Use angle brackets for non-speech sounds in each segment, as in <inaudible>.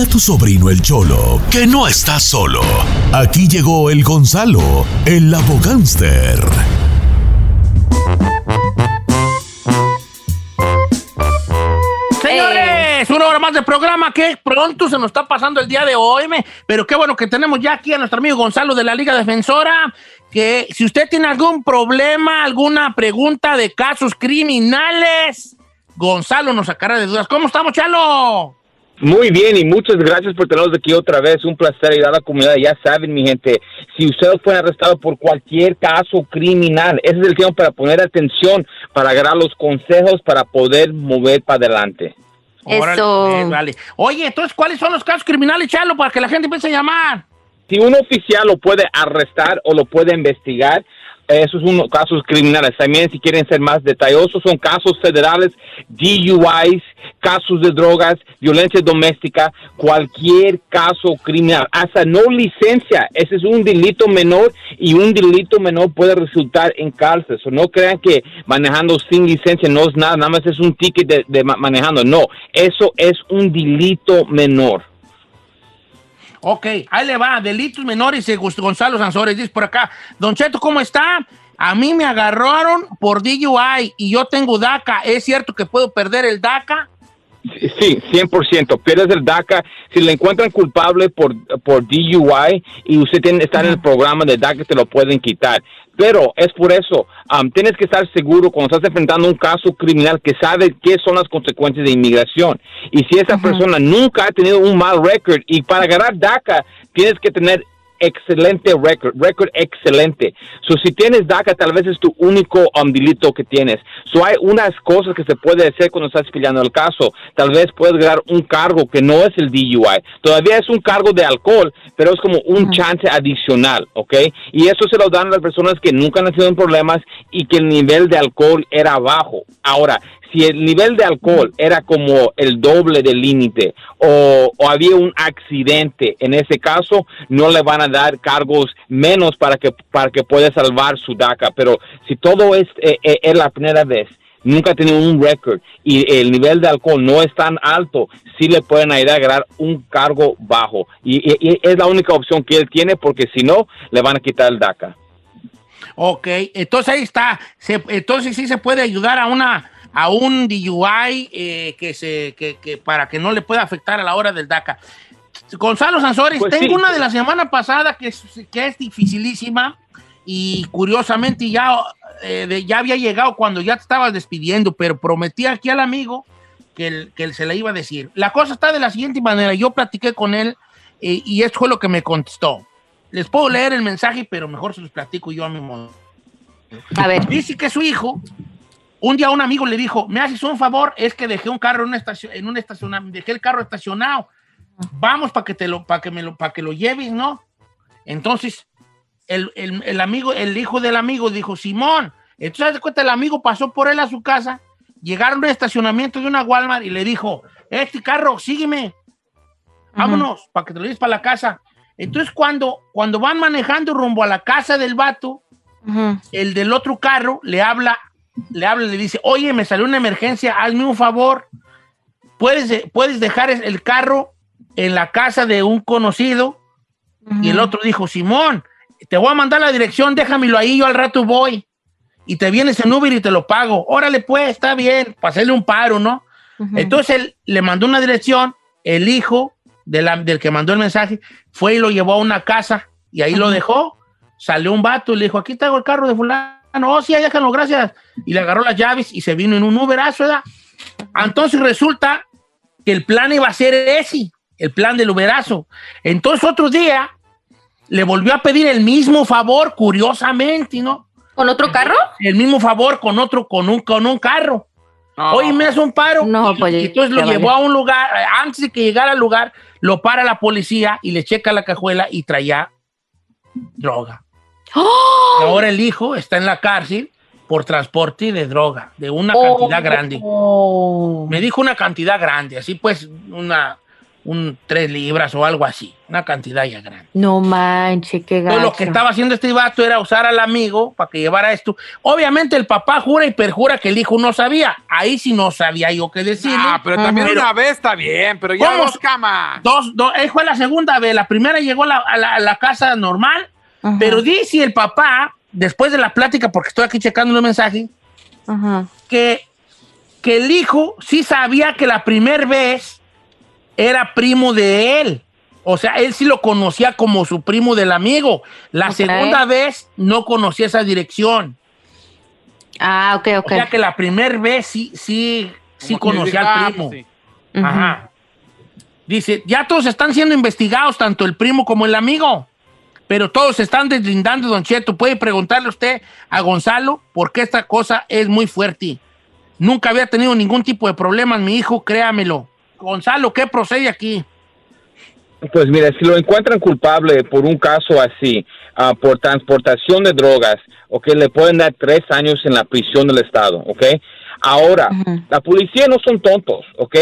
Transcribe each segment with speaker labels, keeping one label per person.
Speaker 1: A tu sobrino el Cholo que no está solo. Aquí llegó el Gonzalo, el abogánster.
Speaker 2: Señores, una hora más de programa que pronto se nos está pasando el día de hoy, pero qué bueno que tenemos ya aquí a nuestro amigo Gonzalo de la Liga Defensora, que si usted tiene algún problema, alguna pregunta de casos criminales, Gonzalo nos sacará de dudas. ¿Cómo estamos, Chalo?
Speaker 3: Muy bien y muchas gracias por tenernos aquí otra vez. Un placer ayudar a la comunidad. Ya saben, mi gente, si ustedes fueron arrestados por cualquier caso criminal, ese es el tiempo para poner atención, para agarrar los consejos, para poder mover para adelante.
Speaker 4: Eso.
Speaker 2: pues, vale. Oye, entonces, ¿cuáles son los casos criminales, Chalo, para que la gente empiece a llamar?
Speaker 3: Si un oficial lo puede arrestar o lo puede investigar, esos son casos criminales. También, si quieren ser más detallosos, son casos federales, DUIs, casos de drogas, violencia doméstica, cualquier caso criminal, hasta no licencia. Ese es un delito menor y un delito menor puede resultar en cárcel. No crean que manejando sin licencia no es nada, nada más es un ticket de, de ma- manejando. No, eso es un delito menor.
Speaker 2: Ok, ahí le va, delitos menores, Gus- Gonzalo Sansores, dice por acá. Don Cheto, ¿cómo está? A mí me agarraron por DUI y yo tengo DACA. ¿Es cierto que puedo perder el DACA?
Speaker 3: Sí, 100%. Pierdes el DACA. Si le encuentran culpable por, por DUI y usted tiene, está en el programa de DACA, te lo pueden quitar. Pero es por eso, um, tienes que estar seguro cuando estás enfrentando un caso criminal que sabe qué son las consecuencias de inmigración. Y si esa persona nunca ha tenido un mal récord y para ganar DACA tienes que tener excelente récord, récord excelente. So, si tienes DACA, tal vez es tu único um, delito que tienes. So, hay unas cosas que se puede hacer cuando estás peleando el caso. Tal vez puedes ganar un cargo que no es el DUI. Todavía es un cargo de alcohol, pero es como un chance adicional, ¿ok? Y eso se lo dan a las personas que nunca han tenido en problemas y que el nivel de alcohol era bajo. Ahora, si el nivel de alcohol era como el doble del límite o, había un accidente, en ese caso no le van a dar cargos menos para que para que pueda salvar su DACA. Pero si todo es, eh, eh, es la primera vez, nunca ha tenido un récord y el nivel de alcohol no es tan alto, sí le pueden ayudar a ganar un cargo bajo. Y, y- y es la única opción que él tiene porque si no, le van a quitar el DACA.
Speaker 2: Ok, entonces ahí está. Se- entonces sí se puede ayudar a una a un DUI eh, que se que, que para que no le pueda afectar a la hora del DACA. Gonzalo Sansores,
Speaker 3: Pues
Speaker 2: tengo
Speaker 3: sí.
Speaker 2: una de la semana pasada que es, que es dificilísima y curiosamente ya, eh, de- ya había llegado cuando ya te estabas despidiendo, pero prometí aquí al amigo que, que él se le iba a decir. La cosa está de la siguiente manera, yo platiqué con él eh, y esto fue lo que me contestó. Les puedo leer el mensaje, pero mejor se los platico yo a mi modo.
Speaker 4: A ver.
Speaker 2: Dice que su hijo, un día un amigo le dijo, me haces un favor, es que dejé un carro en una estación, en un estacionamiento, dejé el carro estacionado. Vamos para que te lo, para que me lo, para que lo lleves, ¿no? Entonces, el, el- el amigo, el hijo del amigo dijo, Simón, entonces de cuenta, el amigo pasó por él a su casa, llegaron a un estacionamiento de una Walmart y le dijo, este carro, sígueme, vámonos, para que te lo lleves para la casa. Entonces, cuando, cuando van manejando rumbo a la casa del vato, el del otro carro le habla, le habla y le dice, oye, me salió una emergencia, hazme un favor, puedes, de- puedes dejar el carro en la casa de un conocido. Y el otro dijo, Simón, te voy a mandar la dirección, déjamelo ahí, yo al rato voy. Y te vienes en Uber y te lo pago. Órale, pues, está bien, para hacerle un paro, ¿no? Entonces él le mandó una dirección, el hijo de la- del que mandó el mensaje fue y lo llevó a una casa y ahí lo dejó. Salió un vato y le dijo, aquí traigo el carro de fulano. Oh, sí, ahí déjalo, gracias. Y le agarró las llaves y se vino en un Uberazo, ¿verdad? Entonces resulta que el plan iba a ser ese, el plan del Uberazo. Entonces otro día le volvió a pedir el mismo favor, curiosamente, ¿no?
Speaker 4: ¿Con otro carro?
Speaker 2: El mismo favor con otro, con un, con un carro. Oye, me hace un paro.
Speaker 4: No,
Speaker 2: Y-
Speaker 4: pues,
Speaker 2: y entonces lo
Speaker 4: ya
Speaker 2: llevó a un lugar, antes de que llegara al lugar, lo para la policía y le checa la cajuela y traía droga.
Speaker 4: ¡Oh!
Speaker 2: Y ahora el hijo está en la cárcel por transporte de droga, de una cantidad grande.
Speaker 4: Oh.
Speaker 2: Me dijo una cantidad grande, así pues, una, un 3 libras o algo así, una cantidad ya grande.
Speaker 4: No manche, qué gacho.
Speaker 2: Entonces, lo que estaba haciendo este vato era usar al amigo para que llevara esto. Obviamente el papá jura y perjura que el hijo no sabía. Ahí sí no sabía yo qué decirle.
Speaker 5: Ah, pero también
Speaker 2: Pero-
Speaker 5: una vez está bien, pero ya
Speaker 2: ¿Cómo?
Speaker 5: dos camas.
Speaker 2: Dos, dos, eh, fue la segunda vez. La primera llegó a la, a la- a la casa normal,
Speaker 4: Ajá,
Speaker 2: pero dice el papá, después de la plática, porque estoy aquí checando los mensajes,
Speaker 4: ajá.
Speaker 2: que, que el hijo sí sabía que la primera vez era primo de él. O sea, él sí lo conocía como su primo del amigo. La segunda vez no conocía esa dirección.
Speaker 4: Ah, ok, ok.
Speaker 2: O sea que la primera vez sí, sí, sí conocía al primo.
Speaker 5: sí.
Speaker 2: Ajá. Dice, ya todos están siendo investigados, tanto el primo como el amigo. Pero todos se están deslindando, Don Cheto. Puede preguntarle usted a Gonzalo por qué esta cosa es muy fuerte. Nunca había tenido ningún tipo de problemas, mi hijo, créamelo. Gonzalo, ¿qué procede aquí?
Speaker 3: Pues mira, si lo encuentran culpable por un caso así, ah, por transportación de drogas, ok, le pueden dar tres años en la prisión del Estado, ok. Ahora, la policía no son tontos, ok.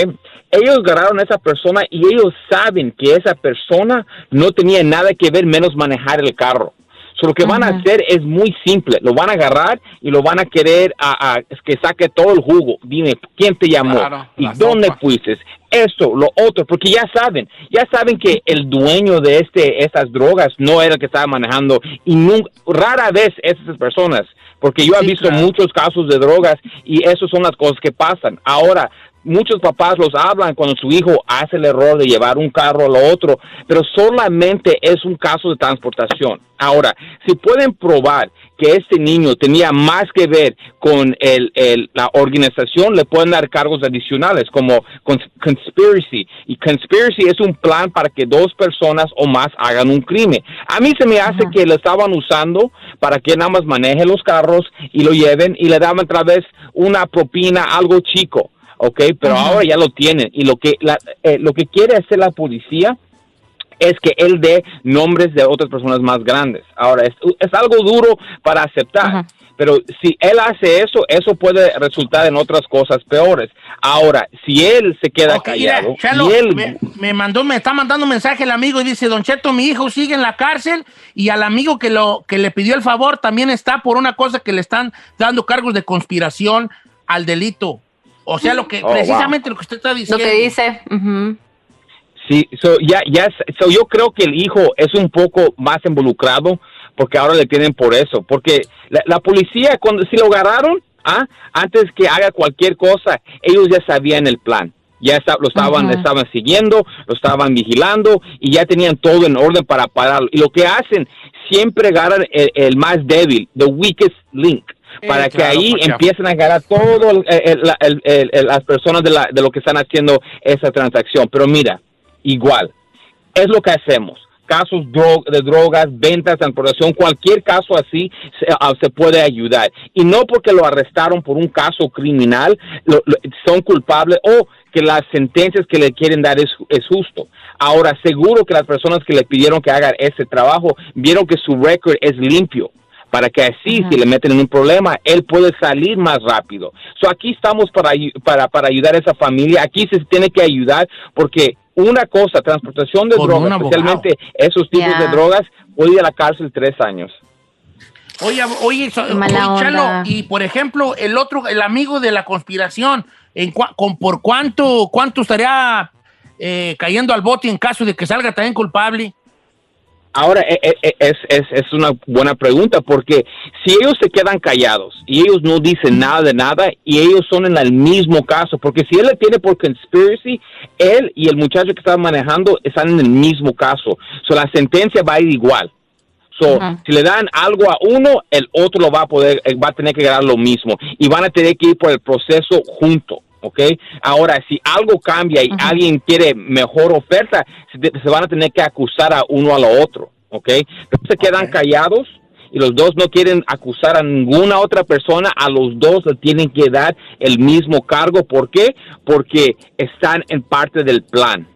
Speaker 3: Ellos agarraron a esa persona y ellos saben que esa persona no tenía nada que ver menos manejar el carro. So, lo que van a hacer es muy simple. Lo van a agarrar y lo van a querer a, a- que saque todo el jugo. Dime, ¿quién te llamó?
Speaker 5: Claro,
Speaker 3: ¿Y dónde
Speaker 5: sopa.
Speaker 3: fuiste? Esto, lo otro, porque ya saben, ya saben que el dueño de este, estas drogas no era el que estaba manejando y nunca, rara vez esas personas, porque yo he visto
Speaker 2: claro.
Speaker 3: muchos casos de drogas y esas son las cosas que pasan. Ahora, muchos papás los hablan cuando su hijo hace el error de llevar un carro a lo otro, pero solamente es un caso de transportación. Ahora, si pueden probar que este niño tenía más que ver con el, el- la organización, le pueden dar cargos adicionales como cons- conspiracy. Y conspiracy es un plan para que dos personas o más hagan un crimen. A mí se me hace que lo estaban usando para que nada más maneje los carros y lo lleven y le daban otra vez una propina, algo chico. ¿Ok? Pero ahora ya lo tienen. Y lo que, la- eh, lo que quiere hacer la policía es que él dé nombres de otras personas más grandes. Ahora, es, es algo duro para aceptar.
Speaker 4: Ajá.
Speaker 3: Pero si él hace eso, eso puede resultar en otras cosas peores. Ahora, si él se queda
Speaker 2: Ok, mira,
Speaker 3: callado
Speaker 2: Chalo,
Speaker 3: y él
Speaker 2: me, me mandó, me está mandando un mensaje el amigo y dice, Don Cheto, mi hijo sigue en la cárcel y al amigo que lo que le pidió el favor también está por una cosa que le están dando cargos de conspiración al delito. O sea, lo que
Speaker 3: Oh,
Speaker 2: precisamente lo que usted está
Speaker 4: Lo
Speaker 2: diciendo.
Speaker 4: que dice. ujú.
Speaker 3: Sí, so, ya, ya, so yo creo que el hijo es un poco más involucrado porque ahora le tienen por eso. Porque la, la policía, cuando si lo agarraron, ¿ah? antes que haga cualquier cosa, ellos ya sabían el plan. Ya está- lo estaban, estaban siguiendo, lo estaban vigilando y ya tenían todo en orden para pararlo. Y lo que hacen, siempre agarran el, el más débil, the weakest link, para
Speaker 5: Eh,
Speaker 3: que
Speaker 5: claro,
Speaker 3: ahí
Speaker 5: porque-
Speaker 3: empiecen a el- el- las personas de, la- de lo que están haciendo esa transacción. Pero mira, igual, es lo que hacemos. Casos de drogas, ventas, transportación, cualquier caso así se, se puede ayudar. Y no porque lo arrestaron por un caso criminal, lo- lo- son culpables o que las sentencias que le quieren dar es, es justo. Ahora, seguro que las personas que le pidieron que hagan ese trabajo vieron que su récord es limpio para que así, si le meten en un problema, él puede salir más rápido. So, aquí estamos para, para, para ayudar a esa familia. Aquí se tiene que ayudar porque una cosa, transportación de drogas, especialmente esos tipos de drogas, puede ir a la cárcel tres años.
Speaker 2: Oye, oye, so- oye, Chalo, y por ejemplo, el otro, el amigo de la conspiración, ¿en cua- con, ¿por cuánto, cuánto estaría eh, cayendo al bote en caso de que salga también culpable?
Speaker 3: Ahora, e- e- e- es, es, es una buena pregunta porque si ellos se quedan callados y ellos no dicen nada de nada y ellos son en el mismo caso, porque si él le tiene por conspiracy, él y el muchacho que estaba manejando están en el mismo caso. So, la sentencia va a ir igual. So, si le dan algo a uno, el otro lo va a poder, eh, va a tener que ganar lo mismo y van a tener que ir por el proceso junto. ¿Ok? Ahora, si algo cambia y alguien quiere mejor oferta, se, van a tener que acusar a uno a lo otro, ¿ok? Pero se quedan callados y los dos no quieren acusar a ninguna otra persona, a los dos le tienen que dar el mismo cargo. ¿Por qué? Porque están en parte del plan.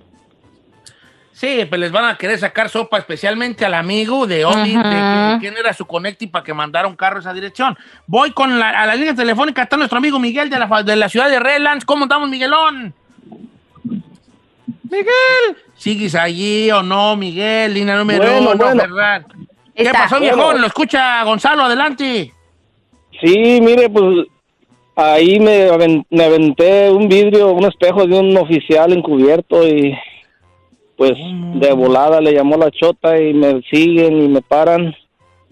Speaker 2: Sí, pues les van a querer sacar sopa especialmente al amigo de Oli,
Speaker 4: Ajá.
Speaker 2: de que- quién era su connecting para que mandara un carro a esa dirección. Voy con la, a la línea telefónica, está nuestro amigo Miguel de la, de la ciudad de Redlands. ¿Cómo estamos, Miguelón? Miguel. ¿Sigues allí o no, Miguel? Línea número
Speaker 6: Bueno,
Speaker 2: uno,
Speaker 6: bueno.
Speaker 2: Ferran. ¿Qué
Speaker 4: Está.
Speaker 2: pasó, viejón?
Speaker 6: Bueno.
Speaker 2: Lo escucha Gonzalo, adelante.
Speaker 6: Sí, mire, pues ahí me, me aventé un vidrio, un espejo de un oficial encubierto y pues de volada le llamó la chota y me siguen y me paran.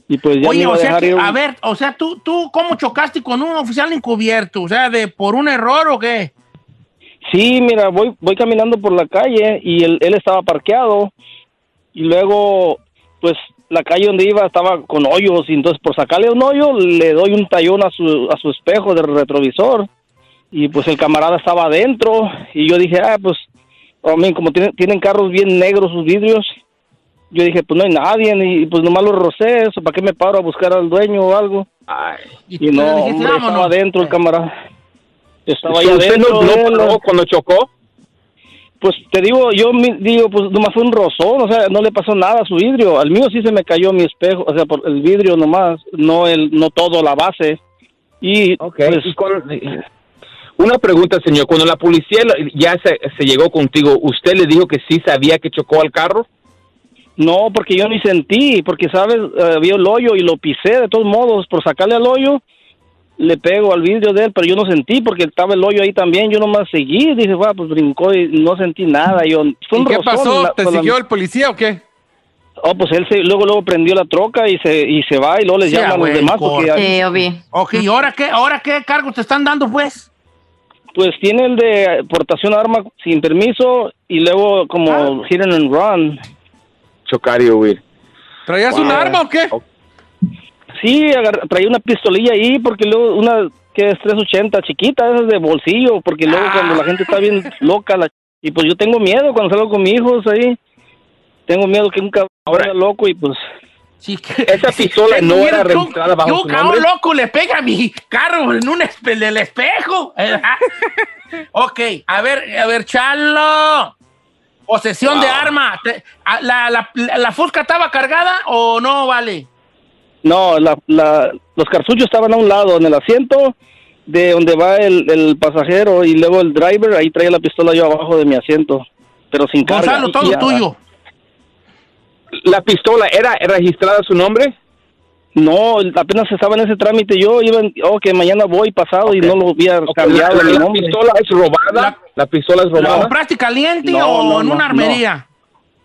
Speaker 6: Y pues ya me
Speaker 2: Oye,
Speaker 6: iba
Speaker 2: o
Speaker 6: a
Speaker 2: sea,
Speaker 6: dejar
Speaker 2: que, a ver, o sea, ¿tú, tú cómo chocaste con un oficial encubierto? O sea, de por un error o qué?
Speaker 6: Sí, mira, voy voy caminando por la calle y él, él estaba parqueado. Y luego pues la calle donde iba estaba con hoyos y entonces por sacarle un hoyo le doy un tallón a su a su espejo del retrovisor. Y pues el camarada estaba adentro y yo dije, ah, pues a mí, como tienen, tienen carros bien negros sus vidrios, yo dije, pues no hay nadie y pues nomás lo rocé, eso, ¿para qué me paro a buscar al dueño o algo?
Speaker 2: Y,
Speaker 6: Y
Speaker 2: le
Speaker 6: no,
Speaker 2: dijiste,
Speaker 6: hombre, estaba adentro el camarada. Estaba ahí
Speaker 3: ¿Usted
Speaker 6: adentro.
Speaker 3: no, no cuando chocó?
Speaker 6: Pues te digo, yo mi- digo, pues nomás fue un rozón, o sea, no le pasó nada a su vidrio. Al mío sí se me cayó mi espejo, o sea, por el vidrio nomás, no el, no todo la base. Y
Speaker 3: Ok.
Speaker 6: pues,
Speaker 3: y cuando- una pregunta, señor. Cuando la policía ya se, se llegó contigo, ¿usted le dijo que sí sabía que chocó al carro?
Speaker 6: no, porque yo ni sentí, porque sabes, Eh, había el hoyo y lo pisé de todos modos, por sacarle al hoyo, le pego al vidrio de él, pero yo no sentí porque estaba el hoyo ahí también, yo nomás seguí, dije, va, pues brincó y no sentí nada, yo, fue
Speaker 5: ¿Y qué
Speaker 6: rozón,
Speaker 5: pasó?
Speaker 6: la-
Speaker 5: ¿Te
Speaker 6: la-
Speaker 5: siguió el policía o qué?
Speaker 6: Oh, pues él se, luego, luego prendió la troca y se, y se va y luego les
Speaker 2: Sí,
Speaker 6: llaman a los demás
Speaker 2: por-
Speaker 6: porque
Speaker 4: Sí, yo vi.
Speaker 2: Ok, ¿y ahora qué, ahora qué cargo te están dando, pues?
Speaker 6: Pues tiene el de portación de arma sin permiso y luego como
Speaker 2: Ah.
Speaker 6: hit and run.
Speaker 3: Chocar y huir.
Speaker 5: ¿Traías un
Speaker 3: Wow.
Speaker 5: arma o qué?
Speaker 6: Sí, traía una pistolilla ahí porque luego una que es 380 chiquita, esa es de bolsillo, porque luego
Speaker 2: Ah.
Speaker 6: cuando la gente está bien <laughs> loca la- y pues yo tengo miedo cuando salgo con mis hijos ahí. Tengo miedo que un cabrón
Speaker 3: Ahora-
Speaker 6: sea loco y pues
Speaker 2: Sí, que-
Speaker 3: Esa pistola <laughs> no era registrada bajo
Speaker 2: un
Speaker 3: su nombre.
Speaker 2: loco le pega a mi carro en un espe del espejo. <laughs> ok, a ver, a ver, Chalo. Posesión de arma. La, la, la, la fusca estaba cargada o no vale?
Speaker 6: no, la, la, los cartuchos estaban a un lado en el asiento de donde va el, el pasajero y luego el driver, ahí traía la pistola yo abajo de mi asiento, pero sin carga.
Speaker 2: Gonzalo, todo
Speaker 6: Y,
Speaker 2: tuyo.
Speaker 3: ¿La pistola era registrada a su nombre?
Speaker 6: No, apenas estaba en ese trámite yo, iba, en- oh, que mañana voy pasado y no lo había cambiado
Speaker 3: ¿La, la pistola es robada?
Speaker 2: La-
Speaker 3: ¿La, pistola es
Speaker 2: ¿La
Speaker 3: robada?
Speaker 2: compraste caliente
Speaker 6: No,
Speaker 2: o
Speaker 6: no,
Speaker 2: en
Speaker 6: no,
Speaker 2: una armería?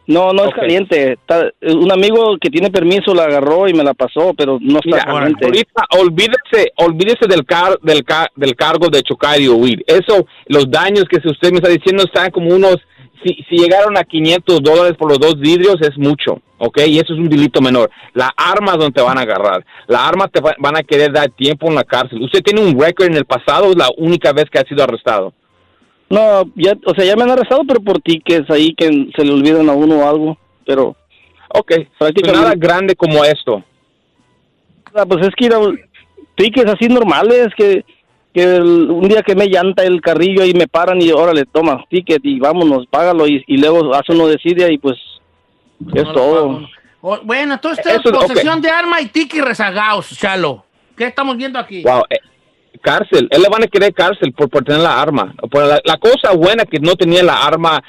Speaker 6: No, no es caliente. Está- un amigo que tiene permiso la agarró y me la pasó, pero no está
Speaker 3: Mira,
Speaker 6: caliente.
Speaker 3: ahorita olvídese, olvídese del, car, del, ca- del cargo de chocar y huir. Eso, los daños que usted me está diciendo están como unos, si, si llegaron a 500 dólares por los dos vidrios es mucho, ¿ok? Y eso es un delito menor. La arma es donde te van a agarrar. La arma te va- van a querer dar tiempo en la cárcel. Usted tiene un récord en el pasado, es la única vez que ha sido arrestado.
Speaker 6: No, ya, o sea, ya me han arrestado, pero por tickets ahí que se le olvidan a uno o algo. Pero,
Speaker 3: Ok,
Speaker 6: Prácticamente-
Speaker 3: nada grande como esto.
Speaker 6: ah, pues es que ir a tickets así normales, que, que el- un día que me llanta el carrillo y me paran y órale, toma, ticket y vámonos, págalo y, y luego hace uno decide y pues es
Speaker 2: No lo
Speaker 6: todo.
Speaker 2: pago. O- bueno, entonces
Speaker 3: Eso
Speaker 2: es
Speaker 3: es-
Speaker 2: posesión de arma y tiki rezagados, Chalo. ¿Qué estamos viendo aquí?
Speaker 3: Wow, eh, cárcel. Él le van a querer cárcel por, por tener la arma. Por la, cosa buena que no tenía la arma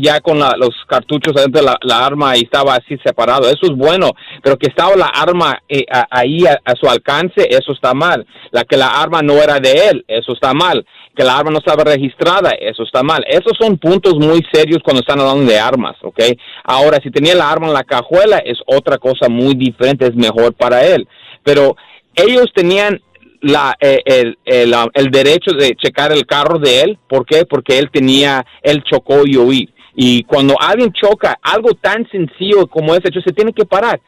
Speaker 3: ya con la- los cartuchos adentro de la, la arma y estaba así separado. Eso es bueno. Pero que estaba la arma eh, a- ahí a, a su alcance, eso está mal. La que la arma no era de él, eso está mal. Que la arma no estaba registrada, eso está mal. Esos son puntos muy serios cuando están hablando de armas, ¿ok? Ahora, si tenía la arma en la cajuela, es otra cosa muy diferente, es mejor para él. Pero ellos tenían la, eh, el, el, um, el derecho de checar el carro de él. ¿Por qué? Porque él tenía, él chocó y oí. Y cuando alguien choca, algo tan sencillo como ese hecho, se tiene que parar.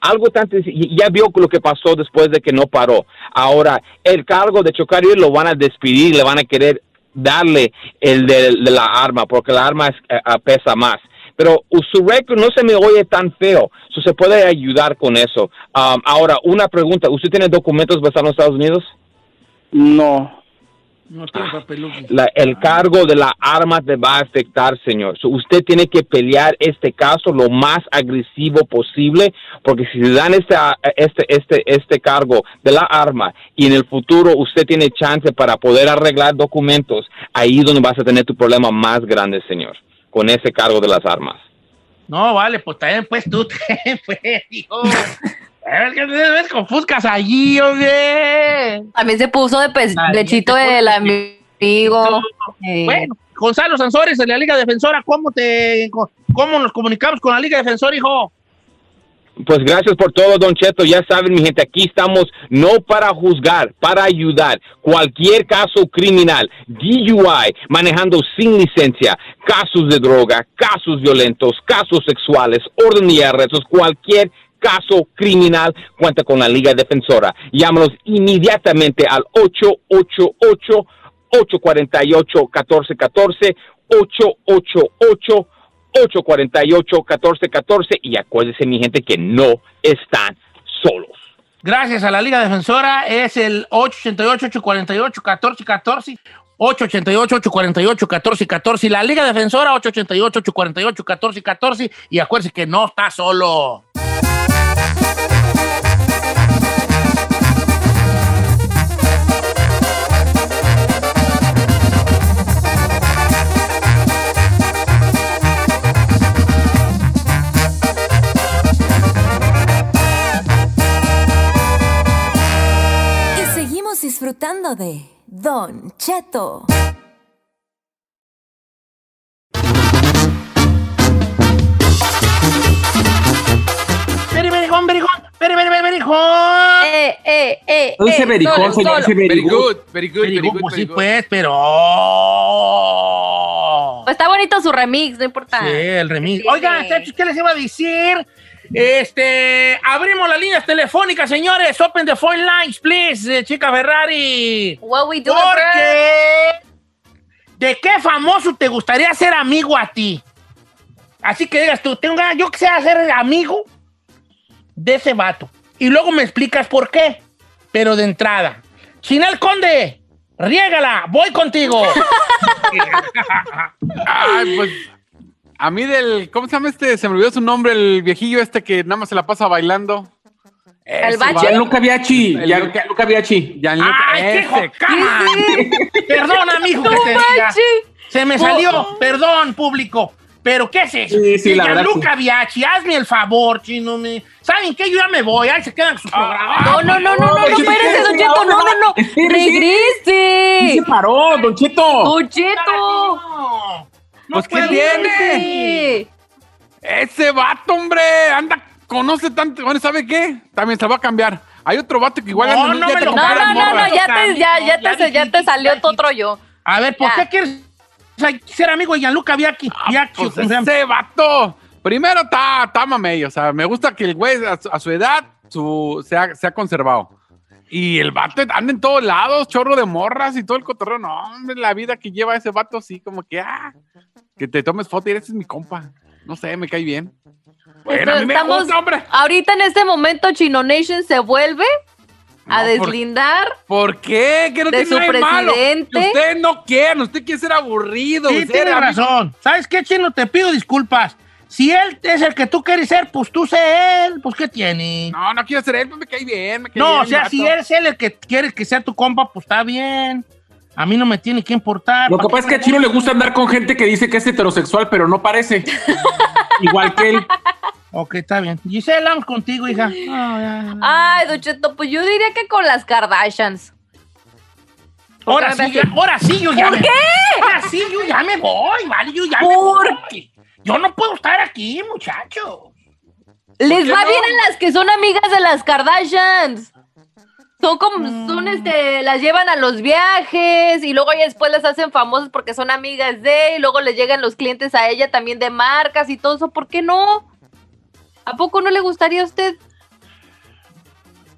Speaker 3: Algo tan sencillo. Ya vio lo que pasó después de que no paró. Ahora, el cargo de chocar y oír lo van a despedir, le van a querer darle el de, la arma, porque la arma eh, eh, pesa más pero su récord no se me oye tan feo. So, se puede ayudar con eso. Um, ahora, una pregunta. ¿Usted tiene documentos basados en los Estados Unidos?
Speaker 6: No.
Speaker 2: No tiene.
Speaker 3: La- el cargo de la arma te va a afectar, señor. So, usted tiene que pelear este caso lo más agresivo posible, porque si le dan este, este, este, este cargo de la arma y en el futuro usted tiene chance para poder arreglar documentos, ahí es donde vas a tener tu problema más grande, señor. Con ese cargo de las armas.
Speaker 2: No, vale, pues también, pues tú, <laughs> también, pues, hijo. A ver, ¿qué te ves con Fuscas allí, hombre?
Speaker 4: También se puso de pechito del
Speaker 2: de
Speaker 4: amigo. Eh,
Speaker 2: Bueno, Gonzalo Sansores de la Liga Defensora, ¿cómo te, cómo nos comunicamos con la Liga Defensora, hijo?
Speaker 3: Pues gracias por todo, Don Cheto. Ya saben, mi gente, aquí estamos no para juzgar, para ayudar. Cualquier caso criminal, DUI, manejando sin licencia, casos de droga, casos violentos, casos sexuales, orden y arrestos, cualquier caso criminal, cuenta con la Liga Defensora. Llámanos inmediatamente al 888 848 1414 888 848-1414 y acuérdense mi gente que no están solos.
Speaker 2: Gracias a la Liga Defensora, es el 888-848-1414. 888-848-1414 y la Liga Defensora 888-848-1414 y acuérdense que no está solo.
Speaker 7: Y seguimos disfrutando de Cheto.
Speaker 2: Very, very good, very good, very, very, very, very good.
Speaker 4: eh, eh, eh.
Speaker 8: No dice
Speaker 4: eh,
Speaker 8: Berijón,
Speaker 4: solo.
Speaker 8: dice
Speaker 5: good, very good,
Speaker 2: Very
Speaker 5: very
Speaker 2: good,
Speaker 5: good,
Speaker 2: pues
Speaker 5: very
Speaker 2: sí,
Speaker 5: good.
Speaker 2: pues, pero...
Speaker 4: Pues está bonito su remix, no importa.
Speaker 2: Sí, el remix.
Speaker 4: Sí.
Speaker 2: Oigan, muchachos, ¿qué les iba a decir? Este, abrimos las líneas telefónicas, señores. Open the phone lines, please, eh, chica Ferrari.
Speaker 4: What we do, bro?
Speaker 2: Porque, ¿de qué famoso te gustaría ser amigo a ti? Así que digas tú, tengo ganas, yo quisiera ser amigo de ese vato. Y luego me explicas por qué. Pero de entrada, Chinel Conde, riégala, voy contigo. <laughs>
Speaker 5: Ay, pues. A mí del. ¿Cómo se llama este? Se me olvidó su nombre, el viejillo este que nada más se la pasa bailando.
Speaker 4: ¿El bache?
Speaker 8: Gianluca Biachi, Gianluca Biachi.
Speaker 5: Gianluca,
Speaker 2: ¡Ay, qué jocama! <laughs> Perdona, mijo, que te diga. Se me salió, perdón, público. Pero, ¿qué es eso?
Speaker 8: Sí, sí, la verdad,
Speaker 2: Gianluca Biachi, hazme el favor, chino. Me... ¿Saben qué? Yo ya me voy, ahí se quedan sus programas.
Speaker 4: No, no, no, no, no, espérese, Don Cheto, no, no, no.
Speaker 8: Sí
Speaker 4: Regrese.
Speaker 8: se paró, Don Cheto.
Speaker 4: Don Cheto.
Speaker 2: No,
Speaker 5: Pues, ¿qué tiene? Ese vato, hombre. Anda, conoce tanto. Bueno, ¿sabe qué? También se va a cambiar. Hay otro vato que igual
Speaker 2: No,
Speaker 5: anda
Speaker 2: no me lo
Speaker 4: No, no, no, no, ya te, ya, te, ya te
Speaker 2: dijiste,
Speaker 4: salió tu otro yo.
Speaker 2: A ver, ¿por
Speaker 4: Ya.
Speaker 2: qué quieres ser amigo de Gianluca Biachi?
Speaker 5: Ah, pues
Speaker 2: ¿cómo se llama?
Speaker 5: ese vato. Primero está, está mamey, o sea, me gusta que el güey a su, a su edad su, se, ha, se ha conservado. Y el vato anda en todos lados, chorro de morras y todo el cotorreo. No, hombre, la vida que lleva ese vato, sí, como que, ah, que te tomes foto y ese es mi compa. No sé, me cae bien. Bueno, a mí me
Speaker 4: Estamos-
Speaker 5: gusta, hombre.
Speaker 4: Ahorita en este momento Chino Nation se vuelve a
Speaker 5: No, por-
Speaker 4: deslindar.
Speaker 5: ¿Por qué? Que no
Speaker 4: De
Speaker 5: tiene
Speaker 4: su
Speaker 5: nada de malo.
Speaker 4: presidente.
Speaker 5: Que Usted no quiere, usted quiere ser aburrido.
Speaker 2: Sí,
Speaker 5: amigo-
Speaker 2: razón. ¿Sabes qué, Chino? Te pido disculpas. Si él es el que tú quieres ser, pues tú sé él. Pues, ¿qué tiene?
Speaker 5: No, no quiero ser él, pues me cae bien. Me cae
Speaker 2: No,
Speaker 5: bien,
Speaker 2: o sea, si él es él el que quiere que sea tu compa, pues está bien. A mí no me tiene que importar.
Speaker 8: Lo que pasa es que a Chino le gusta andar con gente que dice que es heterosexual, pero no parece. <laughs> Igual que él.
Speaker 2: Ok, está bien. Giselle, vamos contigo, hija.
Speaker 4: Ay, Don Cheto, pues yo diría que con las Kardashians. ¿Por qué
Speaker 2: Ahora sí, ya, ahora sí, yo ya
Speaker 4: ¿Por
Speaker 2: me
Speaker 4: qué?
Speaker 2: Ahora sí, yo ya me voy, vale, yo ya me
Speaker 4: ¿Por
Speaker 2: voy. Yo no puedo estar aquí, muchacho.
Speaker 4: Les va
Speaker 5: no?
Speaker 4: bien a las que son amigas de las Kardashians. Son como, son este, las llevan a los viajes y luego ya después las hacen famosas porque son amigas de, y luego les llegan los clientes a ella también de marcas y todo eso. ¿Por qué no? ¿A poco no le gustaría a usted?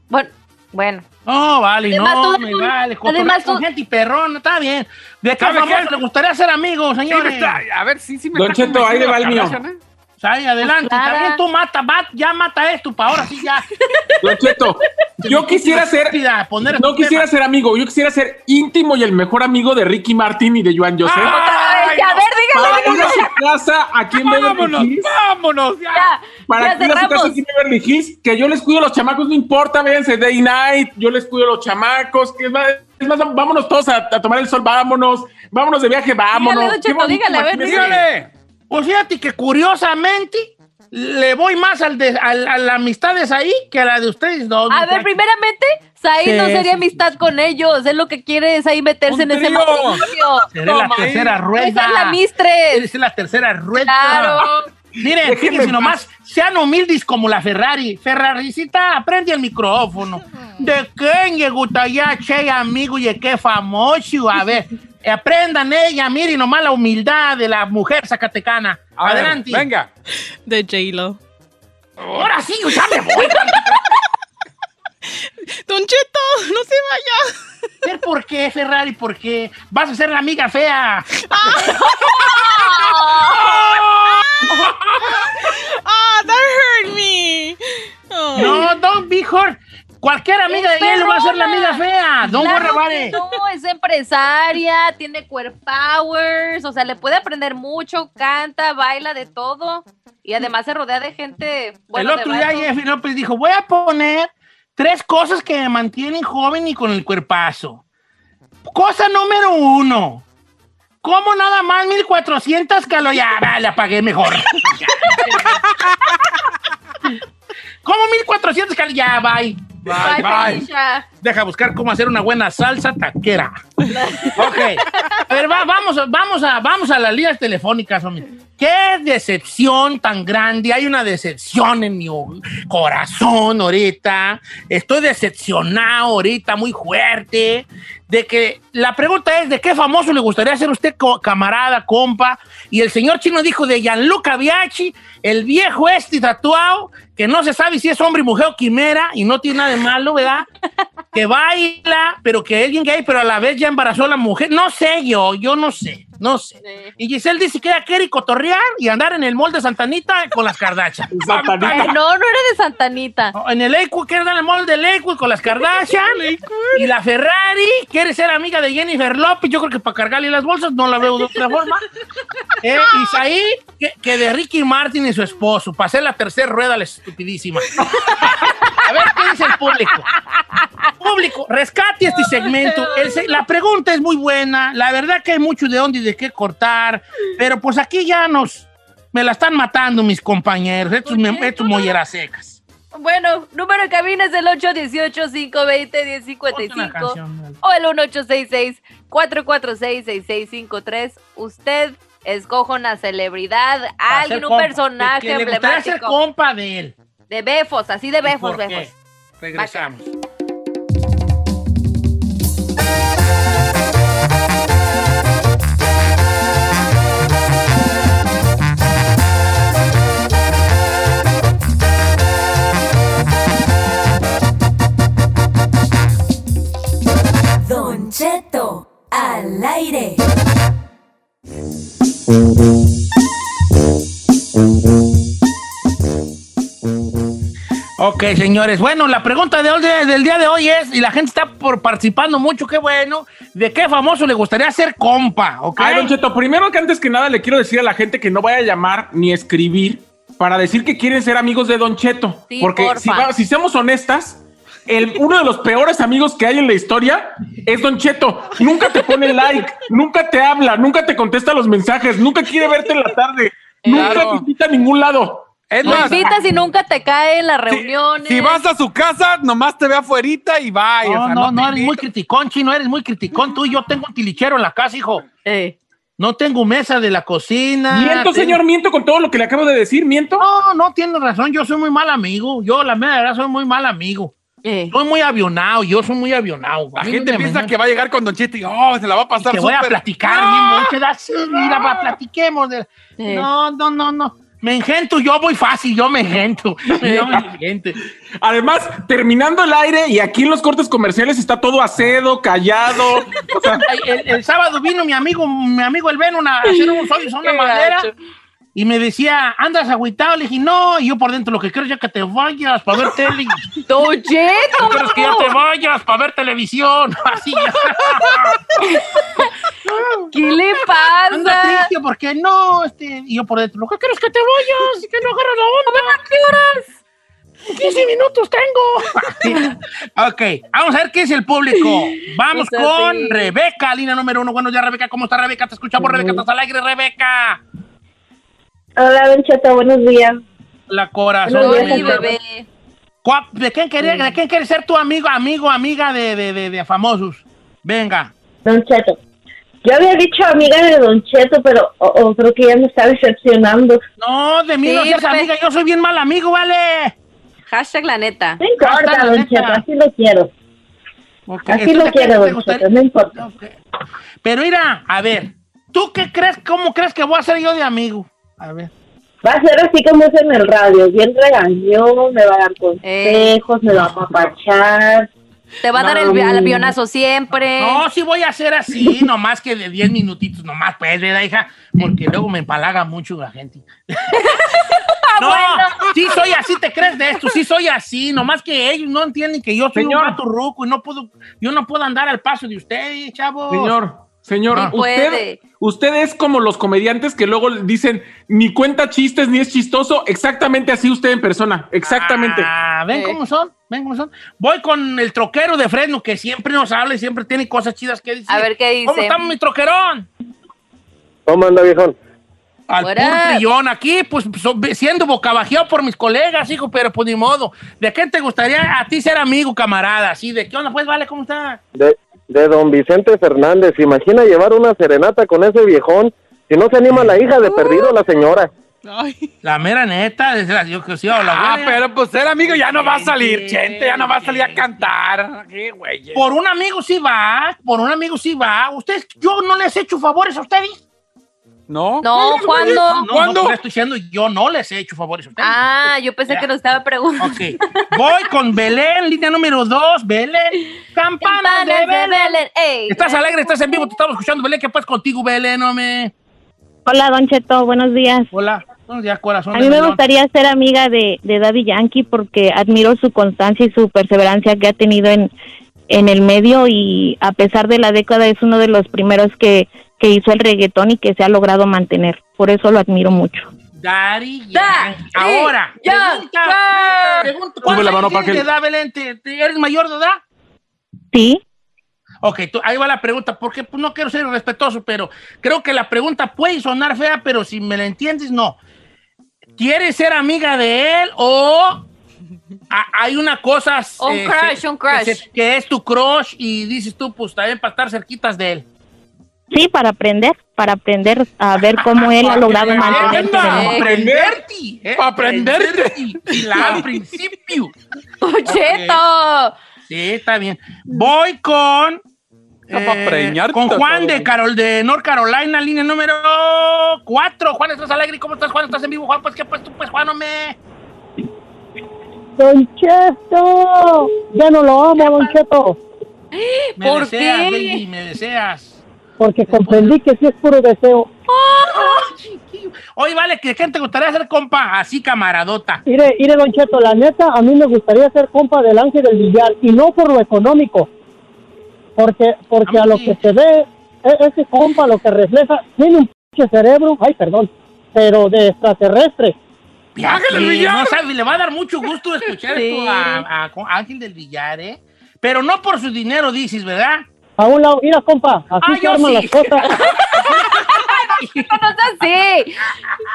Speaker 4: Bueno, bueno.
Speaker 2: No, vale,
Speaker 4: Además,
Speaker 2: no,
Speaker 4: todo-
Speaker 2: me vale. Con,
Speaker 4: además,
Speaker 2: con gente y perrón, está bien. ¿De qué
Speaker 5: ¿Sabe
Speaker 2: famoso
Speaker 5: qué?
Speaker 2: le gustaría ser amigo,
Speaker 5: Sí, me
Speaker 2: señores?
Speaker 5: está- a ver, sí, sí me
Speaker 8: Don
Speaker 5: está
Speaker 8: Cheto, ahí le va el
Speaker 5: convenciendo
Speaker 8: mío.
Speaker 5: la
Speaker 2: Sale, adelante.
Speaker 4: Pues.
Speaker 2: También tú mata, bat, ya mata esto, para ahora sí ya. <laughs>
Speaker 8: Don Cheto, yo quisiera ser.
Speaker 2: Poner
Speaker 8: No
Speaker 2: estos
Speaker 8: quisiera ser amigo, yo quisiera ser íntimo y el mejor amigo de Ricky Martin y de Joan Joseph.
Speaker 4: Ay, a ver,
Speaker 8: para
Speaker 4: dígalo.
Speaker 8: ir a su casa aquí en Beverly
Speaker 5: Vámonos,
Speaker 8: Hills.
Speaker 5: vámonos, ya.
Speaker 4: Ya,
Speaker 8: Para
Speaker 4: ya
Speaker 8: ir a su casa aquí en Beverly Hills, que yo les cuido a los chamacos, no importa, véanse day night, yo les cuido a los chamacos, que es más, es más, vámonos todos a, a tomar el sol, vámonos, vámonos de viaje, vámonos.
Speaker 4: Dígale, Cheto, dígale, a ver.
Speaker 5: Dígale.
Speaker 2: Pues fíjate que curiosamente le voy más al de, al- a las amistades ahí que a la de ustedes dos.
Speaker 4: A ver, primeramente, Said no sería
Speaker 2: sí,
Speaker 4: amistad con ellos. Es lo que quiere es ahí meterse en ese
Speaker 5: trío.
Speaker 4: matrimonio.
Speaker 2: Seré la tercera rueda.
Speaker 4: Esa es la mistres.
Speaker 2: Esa es la tercera rueda.
Speaker 4: Claro.
Speaker 2: Miren, fíjense
Speaker 8: en
Speaker 2: nomás, sean humildes como la Ferrari. Ferraricita, aprende el micrófono. <laughs> ¿De quién llegó allá, che, amigo, y qué famoso? A ver, aprendan ella, miren nomás la humildad de la mujer zacatecana.
Speaker 5: A ver,
Speaker 2: Adelante.
Speaker 5: venga.
Speaker 9: De J-Lo.
Speaker 2: Ahora sí, yo ya me voy. <laughs>
Speaker 9: Don Cheto, no se vaya.
Speaker 2: ¿Pero ¿Por qué, Ferrari? ¿Por qué? Vas a ser la amiga fea.
Speaker 9: Ah, <laughs> that hurt me. Oh.
Speaker 2: No, don't be hurt. Cualquier amiga de él va a ser la amiga fea. Worry
Speaker 4: Claro
Speaker 2: it.
Speaker 4: No, es empresaria, tiene queer powers, o sea, le puede aprender mucho, canta, baila de todo. Y además se rodea de gente. Bueno,
Speaker 2: el otro día. Jeffrey López dijo, voy a poner tres cosas que me mantienen joven y con el cuerpazo. Cosa número uno. ¿Cómo nada más 1400 calorías? Ya, va, le apagué mejor. <laughs> ¿Cómo 1400 calorías? Ya, bye.
Speaker 4: Bye,
Speaker 2: Bye.
Speaker 4: Felicia.
Speaker 2: Deja buscar cómo hacer una buena salsa taquera. <laughs> ok. A ver, va- vamos, a- vamos, a, vamos a las líneas telefónicas, hombre. Qué decepción tan grande. Hay una decepción en mi corazón ahorita. Estoy decepcionado ahorita, muy fuerte. De que la pregunta es: ¿de qué famoso le gustaría ser usted camarada, compa? Y el señor chino dijo de Gianluca Biaggi, el viejo este tatuado, que no se sabe si es hombre, mujer o quimera, y no tiene nada de malo, ¿verdad? Que baila, pero que es bien gay, pero a la vez ya embarazó a la mujer. No sé yo, yo no sé, no sé.
Speaker 4: Sí.
Speaker 2: Y Giselle dice que ella quiere cotorrear y andar en el mall de Santanita con las Kardashian. <laughs>
Speaker 8: Santanita.
Speaker 4: No, no era de Santanita.
Speaker 2: En el Lakewood quiere andar en el mall de Lakewood con las Kardashian. <laughs> y la Ferrari quiere ser amiga de Jennifer Lopez. Yo creo que para cargarle las bolsas no la veo de otra forma. <laughs> Eh, Isaí, que, que de Ricky Martin y su esposo. Para hacer la tercera rueda, la estupidísima. A ver, ¿qué dice el público? Público, rescate este segmento. El la pregunta es muy buena. La verdad que hay mucho de dónde y de qué cortar. Pero pues aquí ya nos... Me la están matando mis compañeros. Estos, estos molleras secas.
Speaker 4: Bueno, número de cabina es el 818-520-1055
Speaker 2: Ponte una canción.
Speaker 4: o el 1866-446-6653. Usted escoja una celebridad,
Speaker 2: Para
Speaker 4: alguien, un
Speaker 2: compa.
Speaker 4: personaje
Speaker 2: Que, que le gustaría ser
Speaker 4: emblemático.
Speaker 2: compa de él.
Speaker 4: De befos, así de
Speaker 2: ¿Y
Speaker 4: befos, befos.
Speaker 2: Regresamos.
Speaker 7: Al aire.
Speaker 2: Ok, señores. Bueno, la pregunta de hoy- del día de hoy es, y la gente está por participando mucho, qué bueno, ¿de qué famoso le gustaría ser compa? ¿Ok?
Speaker 8: Ay, Don Cheto, primero que antes que nada le quiero decir a la gente que no vaya a llamar ni escribir para decir que quieren ser amigos de Don Cheto.
Speaker 4: Sí,
Speaker 8: Porque
Speaker 4: porfa.
Speaker 8: si, va- si seamos honestas, el, uno de los peores amigos que hay en la historia es Don Cheto. Nunca te pone like, nunca te habla, nunca te contesta los mensajes, nunca quiere verte en la tarde, nunca
Speaker 5: Claro.
Speaker 8: te invita a ningún lado.
Speaker 5: Es más,
Speaker 4: invitas y nunca te cae en las
Speaker 5: si,
Speaker 4: reuniones.
Speaker 5: si vas a su casa, nomás te ve afuerita y vaya.
Speaker 2: No,
Speaker 5: o sea,
Speaker 2: no, no, eres muy criticón, chino, eres muy criticón. Tú y yo tengo un tilichero en la casa, hijo.
Speaker 4: Eh.
Speaker 2: No tengo mesa de la cocina.
Speaker 8: Miento,
Speaker 2: tengo-
Speaker 8: señor, miento con todo lo que le acabo de decir, miento.
Speaker 2: No, no tienes razón. Yo soy muy mal amigo. Yo, la verdad, soy muy mal amigo.
Speaker 4: Eh.
Speaker 2: Soy muy avionado. Yo soy muy avionado.
Speaker 5: La gente
Speaker 2: no
Speaker 5: piensa que va a llegar con Don Cheto y oh, se la va a pasar
Speaker 2: que voy a platicar.
Speaker 5: ¡No!
Speaker 2: bien bonito, da- sí, mira, va, platiquemos. de-. No, no, no, no. Me engento, yo voy fácil, yo me engento. Yo me engento.
Speaker 8: Además, terminando el aire y aquí en los cortes comerciales está todo acedo, callado. O sea, <laughs>
Speaker 2: Ay, El, el sábado vino mi amigo, mi amigo el Ben una, a hacer unos hoyos a una
Speaker 4: Qué
Speaker 2: madera.
Speaker 4: gacho.
Speaker 2: Y me decía, andas agüitado. Le dije, no. Y yo por dentro, lo que quiero es ya que te vayas para ver tele. <laughs> Que quiero que ya te vayas para ver televisión. <laughs> Así ya. <laughs>
Speaker 4: ¿Qué le
Speaker 2: Anda
Speaker 4: pasa?
Speaker 2: triste porque no. Este, y yo por dentro, lo que quiero es que te vayas y que no agarras la onda.
Speaker 4: ¿Qué horas?
Speaker 2: 15 minutos tengo. ok, vamos a ver qué es el público. Vamos con. Rebeca, línea número uno. Buenos días, Rebeca. ¿Cómo está Rebeca? Te escuchamos, Rebeca. ¿Estás al aire, Rebeca?
Speaker 10: Hola, Don Cheto, buenos días.
Speaker 2: La corazón.
Speaker 10: Buenos
Speaker 2: de
Speaker 10: días,
Speaker 2: mi-
Speaker 4: bebé.
Speaker 2: ¿Cuá- ¿De quién quería, de quién quiere ser tu amigo, amigo, amiga de, de, de, de famosos? Venga.
Speaker 10: Don Cheto. Yo había dicho amiga de Don Cheto, pero o- o creo que ya me está decepcionando.
Speaker 2: No, de mí no
Speaker 4: Sí,
Speaker 2: seas
Speaker 4: Pepe.
Speaker 2: amiga, yo soy bien mal amigo, ¿vale?
Speaker 4: Hashtag la neta.
Speaker 10: No importa, Don
Speaker 2: neta.
Speaker 10: Cheto, así lo quiero.
Speaker 2: Ok,
Speaker 10: Así
Speaker 2: entonces,
Speaker 10: lo
Speaker 2: ¿qué
Speaker 10: quiero, Don? Cheto, no importa.
Speaker 2: Ok. Pero mira, a ver, ¿tú qué crees, cómo crees que voy a ser yo de amigo? A ver.
Speaker 10: Va a ser así como es en el radio, bien regañón, me va a dar consejos, me va a apapachar.
Speaker 4: Te va a dar el avionazo siempre.
Speaker 2: No, sí voy a hacer así, <laughs> nomás que de 10 minutitos, nomás pues, ¿verdad, hija? Porque luego me empalaga mucho la gente. <laughs> no, sí soy así, ¿te crees de esto? Sí soy así, nomás que ellos no entienden que yo soy
Speaker 8: Señor.
Speaker 2: un gato ruco y no puedo, yo no puedo andar al paso de ustedes, chavos.
Speaker 8: Señor, señor,
Speaker 2: Ah.
Speaker 8: usted,
Speaker 4: Puede.
Speaker 8: usted es como los comediantes que luego dicen ni cuenta chistes ni es chistoso. Exactamente así usted en persona. Exactamente.
Speaker 2: Ah, ven cómo son, ven cómo son. Voy con el troquero de Fresno que siempre nos habla y siempre tiene cosas chidas que decir.
Speaker 4: A ver qué dice.
Speaker 2: ¿Cómo estamos, mi troquerón?
Speaker 6: ¿Cómo anda, viejón?
Speaker 2: Al trillón aquí, pues siendo bocabajeado por mis colegas, hijo, pero pues ni modo. ¿De qué te gustaría a ti ser amigo, camarada? ¿Sí? ¿De qué onda? Pues, vale, ¿cómo está?
Speaker 6: De, de don Vicente Fernández. Imagina llevar una serenata con ese viejón. Si no se anima la hija de perdido, la señora.
Speaker 9: Ay,
Speaker 2: La mera neta, es la- yo que sí, la
Speaker 5: Ah, pero pues ser amigo ya no va a salir, gente, ya no va a salir a cantar. ¿Qué, güey?
Speaker 2: Por un amigo sí va, por un amigo sí va. Ustedes, yo no les he hecho favores a ustedes.
Speaker 5: ¿No?
Speaker 4: No, ¿cuándo?
Speaker 2: No,
Speaker 5: ¿Cuándo?
Speaker 2: No, estoy diciendo, yo no les he hecho favores a ustedes.
Speaker 4: Ah, yo pensé que nos estaba preguntando.
Speaker 2: Ok. Voy con Belén, línea número dos. Belén. Campanas de
Speaker 4: Campanas de
Speaker 2: Belén.
Speaker 4: Ey.
Speaker 2: Estás alegre, estás en vivo, te estamos escuchando, Belén. ¿Qué pasa contigo, Belén? Hombre?
Speaker 10: Hola, Don Cheto, buenos días.
Speaker 2: Hola. Buenos días, corazón.
Speaker 10: A mí me gustaría ser amiga de, de Daddy Yankee porque admiro su constancia y su perseverancia que ha tenido en, en el medio y a pesar de la década es uno de los primeros que, que hizo el reggaetón y que se ha logrado mantener. Por eso lo admiro mucho.
Speaker 2: Yankee. Ahora,
Speaker 4: Yankee.
Speaker 2: pregunta, pregunta,
Speaker 8: Sube
Speaker 2: ¿cuántos
Speaker 8: la mano para que-
Speaker 2: edad, Belén? ¿Te- te- ¿Eres mayor de edad?
Speaker 10: ¿Sí?
Speaker 2: Ok, tú- ahí va la pregunta, porque pues, no quiero ser irrespetuoso, pero creo que la pregunta puede sonar fea, pero si me la entiendes, no. ¿Quieres ser amiga de él o a- hay una cosa...
Speaker 4: Un
Speaker 2: eh,
Speaker 4: crush,
Speaker 2: se-
Speaker 4: un crush.
Speaker 2: Que, se- que es tu crush y dices tú, pues también para estar cerquitas de él.
Speaker 10: Sí, para aprender, para aprender a ver cómo él ha logrado
Speaker 2: Para
Speaker 10: mantenerse.
Speaker 2: para aprenderte, eh,
Speaker 5: Para aprenderte.
Speaker 2: aprenderte. Y la al principio.
Speaker 4: ¡Cheto!
Speaker 2: Sí, está bien. Voy con.
Speaker 5: Preñarte
Speaker 2: con Juan de Carol de North Carolina, línea número 4. Juan, ¿estás alegre? ¿Cómo estás, Juan? ¿Estás en vivo, Juan? Pues, ¿qué pues tú, pues, Juan? No me.
Speaker 11: Don Cheto, ya no lo amo, Don Cheto,
Speaker 2: Me
Speaker 4: ¿Por
Speaker 2: deseas,
Speaker 4: qué?
Speaker 2: baby, me deseas.
Speaker 11: porque comprendí que sí es puro deseo.
Speaker 2: Ay, chiquillo. Oye, vale, ¿de quién te gustaría ser compa? Así, camaradota.
Speaker 11: Mire, mire, Don Cheto, la neta, a mí me gustaría ser compa del Ángel del Villar, y no por lo económico, porque, porque
Speaker 2: A
Speaker 11: lo
Speaker 2: sí.
Speaker 11: que se ve, e- ese compa lo que refleja, tiene un pinche cerebro, ay, perdón, pero de extraterrestre.
Speaker 2: Ángel
Speaker 5: del Villar.
Speaker 2: No sabe, le va a dar mucho gusto escuchar
Speaker 4: Sí.
Speaker 2: esto a, a- a Ángel del Villar, ¿eh? Pero no por su dinero, dices, ¿verdad?
Speaker 11: A un lado, mira, compa, así
Speaker 2: Ah,
Speaker 11: se arman
Speaker 2: sí.
Speaker 11: las cosas.
Speaker 4: No es así.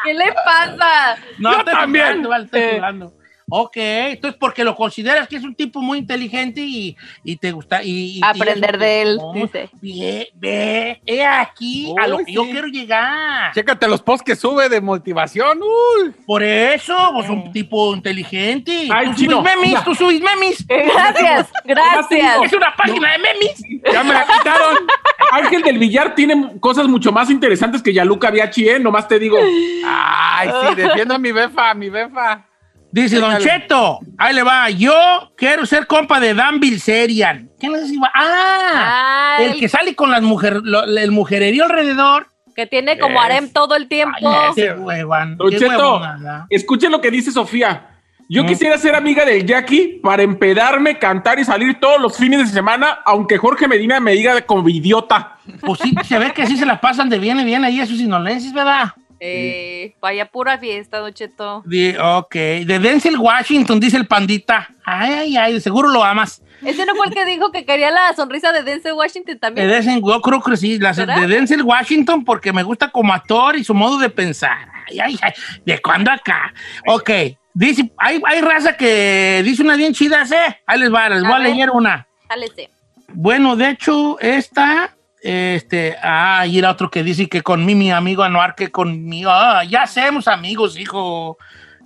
Speaker 4: ¿Qué le pasa?
Speaker 2: No,
Speaker 5: Yo
Speaker 2: estoy
Speaker 5: también.
Speaker 2: jugando, vale, estoy
Speaker 4: Eh.
Speaker 2: jugando. Ok, entonces porque lo consideras que es un tipo muy inteligente y, y te gusta. Y, y-
Speaker 4: Aprender de él, dice.
Speaker 2: Ve, ve, he aquí a lo que yo quiero llegar.
Speaker 5: Chécate los posts que sube de motivación. Uy.
Speaker 2: Por eso, pues un tipo inteligente.
Speaker 8: Ay,
Speaker 2: tú
Speaker 8: chino,
Speaker 2: subes memes, tú subes memes. <laughs>
Speaker 4: Gracias, <laughs> gracias.
Speaker 2: Es una página de memes.
Speaker 8: Ya me la quitaron. Ángel del Villar tiene cosas mucho más interesantes que Yaluca Biachi, ¿eh? Nomás te digo.
Speaker 5: Ay, sí, defiendo a mi befa, a mi befa.
Speaker 2: Dice Don. Cheto, ahí le va. Yo quiero ser compa de Dan Bilzerian. ¿Quién es ese? Ah,
Speaker 4: Ah,
Speaker 2: el que sale con las mujer, lo- el mujererío alrededor.
Speaker 4: que tiene como harem todo el tiempo.
Speaker 2: Ay, ese huevón.
Speaker 8: Don
Speaker 2: qué
Speaker 8: Cheto,
Speaker 2: huevonada.
Speaker 8: escuche lo que dice Sofía. Yo
Speaker 2: Mm.
Speaker 8: quisiera ser amiga del Jackie para empedarme, cantar y salir todos los fines de semana, aunque Jorge Medina me diga como idiota.
Speaker 2: Pues sí, se ve que sí se la pasan de bien y bien ahí esos inolenses, ¿verdad?
Speaker 4: Eh, vaya pura fiesta, Don Cheto.
Speaker 2: De- ok. De Denzel Washington, dice el pandita. Ay, ay, ay, de seguro lo amas.
Speaker 4: Ese no fue el que dijo que quería la sonrisa de Denzel Washington
Speaker 2: De
Speaker 4: también.
Speaker 2: Denzel, yo creo que sí, de Denzel Washington porque me gusta como actor y su modo de pensar. Ay, ay, ay, ¿de cuándo acá? Ok, dice, hay, hay raza que dice una bien chida, ¿eh? Ahí les va, les
Speaker 4: A
Speaker 2: voy a leer una.
Speaker 4: Jálese.
Speaker 2: Bueno, de hecho, esta, este, ah, y era otro que dice que con mí, mi amigo Anuar, que conmigo, ah, ya hacemos amigos, hijo,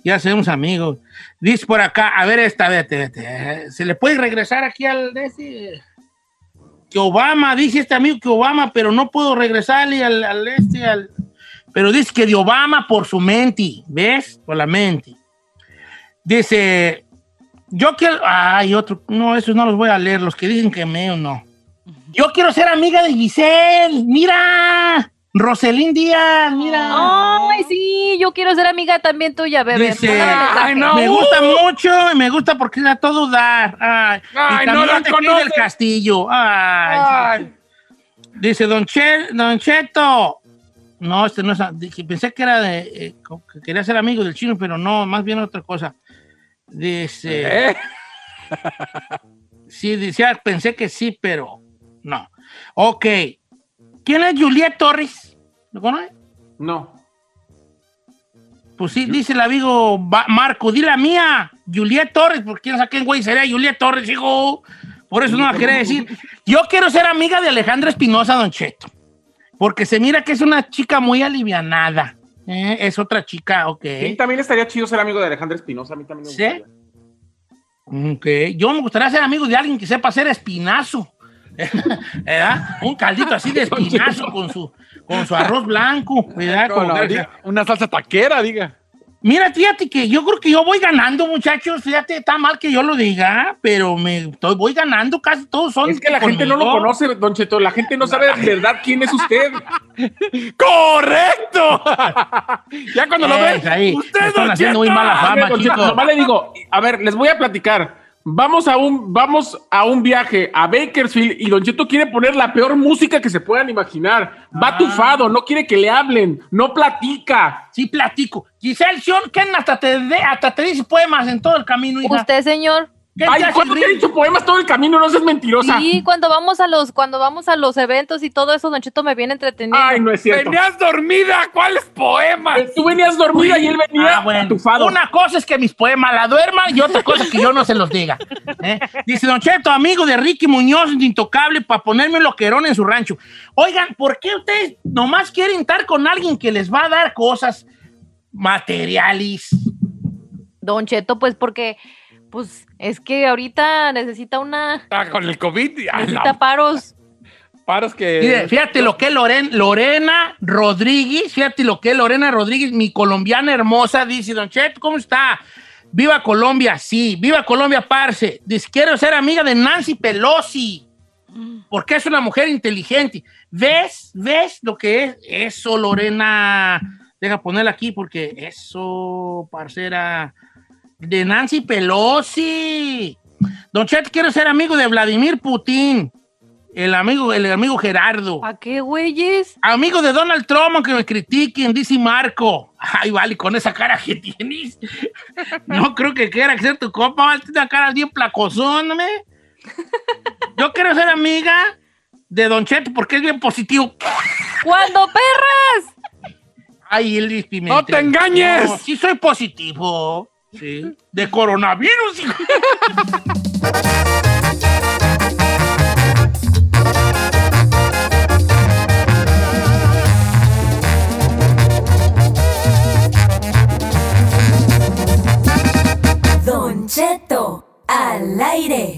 Speaker 2: ya hacemos amigos. Dice por acá, a ver esta, vete, vete, ¿se le puede regresar aquí al, ese? Que Obama, dice este amigo que Obama, pero no puedo regresarle al, este, al, pero dice que de Obama por su mente, ¿ves? Por la mente. Dice, yo quiero. Ay, otro. No, esos no los voy a leer. Los que dicen que me no. Yo quiero ser amiga de Giselle. Mira. Roselín Díaz, mira.
Speaker 4: Ay, sí, yo quiero ser amiga también tuya, bebé.
Speaker 2: Dice. "Ay, no, me gusta mucho y me gusta porque es a todo dar. Ay,
Speaker 5: Ay,
Speaker 2: y
Speaker 5: no
Speaker 2: también
Speaker 5: la
Speaker 2: aquí
Speaker 5: conoce.
Speaker 2: del castillo. Ay.
Speaker 5: Ay.
Speaker 2: Dice, don, Che- don Cheto. No, este no es. dije, pensé que era de. eh, que quería ser amigo del chino, pero no, más bien otra cosa. Dice.
Speaker 5: ¿Eh? <laughs>
Speaker 2: Sí, decía, pensé que sí, pero no. Ok. ¿Quién es Juliet Torres? ¿Lo conoce?
Speaker 8: No.
Speaker 2: Pues sí, dice el amigo Marco, di la mía, Juliet Torres, porque quién sabe quién güey sería Juliet Torres, hijo. Por eso no la quería decir. Yo quiero ser amiga de Alejandra Espinosa, Don Cheto. Porque se mira que es una chica muy alivianada. ¿eh? Es otra chica, ok.
Speaker 8: Sí, también estaría chido ser amigo de Alejandra Espinosa. A mí también me
Speaker 2: ¿Sí?
Speaker 8: gustaría.
Speaker 2: Ok. Yo me gustaría ser amigo de alguien que sepa hacer espinazo. <laughs> ¿Verdad? Un caldito así de espinazo <laughs> con su, con su arroz blanco. ¿verdad? Como
Speaker 5: no, diga, una salsa taquera, diga.
Speaker 2: Mira, fíjate que yo creo que yo voy ganando, muchachos. Fíjate, está mal que yo lo diga, pero me estoy, voy ganando. Casi todos son.
Speaker 8: Es que la gente no lo conoce, Don Cheto. La gente no sabe de verdad quién es usted. <laughs>
Speaker 5: ¡Correcto! ya cuando lo
Speaker 2: Eh,
Speaker 5: ven,
Speaker 2: ahí,
Speaker 5: usted Don
Speaker 2: haciendo muy
Speaker 5: Cheto.
Speaker 2: mala
Speaker 8: A ver,
Speaker 2: fama,
Speaker 8: Don Cheto,
Speaker 2: chicos.
Speaker 8: nomás le digo, a ver, les voy a platicar. Vamos a un, vamos a un viaje a Bakersfield y Don Cheto quiere poner la peor música que se puedan imaginar. Va
Speaker 2: Ah.
Speaker 8: tufado, no quiere que le hablen, no platica.
Speaker 2: Sí, platico. Giselle Sion, ¿quién hasta te, de- hasta te dice poemas en todo el camino, hija?
Speaker 4: Usted, señor.
Speaker 2: ¿Qué te
Speaker 8: Ay, ¿cuándo te he dicho poemas todo el camino? No seas mentirosa.
Speaker 4: Sí, cuando vamos a los, cuando vamos a los eventos y todo eso, Don Cheto me viene entreteniendo.
Speaker 8: Ay, no es cierto.
Speaker 5: Venías dormida, ¿cuáles poemas?
Speaker 8: Tú venías dormida y él venía
Speaker 2: Ah, bueno.
Speaker 8: tufado.
Speaker 2: Una cosa es que mis poemas la duerman y otra cosa es que yo no se los diga. ¿eh? Dice Don Cheto, amigo de Ricky Muñoz, de Intocable, para ponerme un loquerón en su rancho. Oigan, ¿por qué ustedes nomás quieren estar con alguien que les va a dar cosas materiales?
Speaker 4: Don Cheto, pues porque, pues es que ahorita necesita una,
Speaker 5: Ah, con el COVID.
Speaker 4: necesita
Speaker 5: la-
Speaker 4: paros.
Speaker 5: paros que.
Speaker 2: Mire, fíjate lo que Loren- Lorena Rodríguez, fíjate lo que Lorena Rodríguez, mi colombiana hermosa, dice, Don Cheto, ¿cómo está? Viva Colombia, sí, viva Colombia, parce. Dice, quiero ser amiga de Nancy Pelosi, porque es una mujer inteligente. ¿Ves? ¿Ves lo que es? Eso, Lorena. Deja ponerla aquí porque eso, parcera, de Nancy Pelosi. Don Cheto, quiero ser amigo de Vladimir Putin. El amigo, el amigo Gerardo.
Speaker 4: ¿A qué, güeyes?
Speaker 2: Amigo de Donald Trump, aunque me critiquen, dice Marco. Ay, vale, con esa cara que tienes. No creo que quiera ser tu compa, vale, tiene una cara bien placosón, ¿me? Yo quiero ser amiga de Don Cheto porque es bien positivo.
Speaker 4: ¡Cuando perras!
Speaker 2: Ay, el Luis Pimentel.
Speaker 5: ¡No te engañes!
Speaker 2: No, sí soy positivo. De coronavirus. Don Cheto, al aire.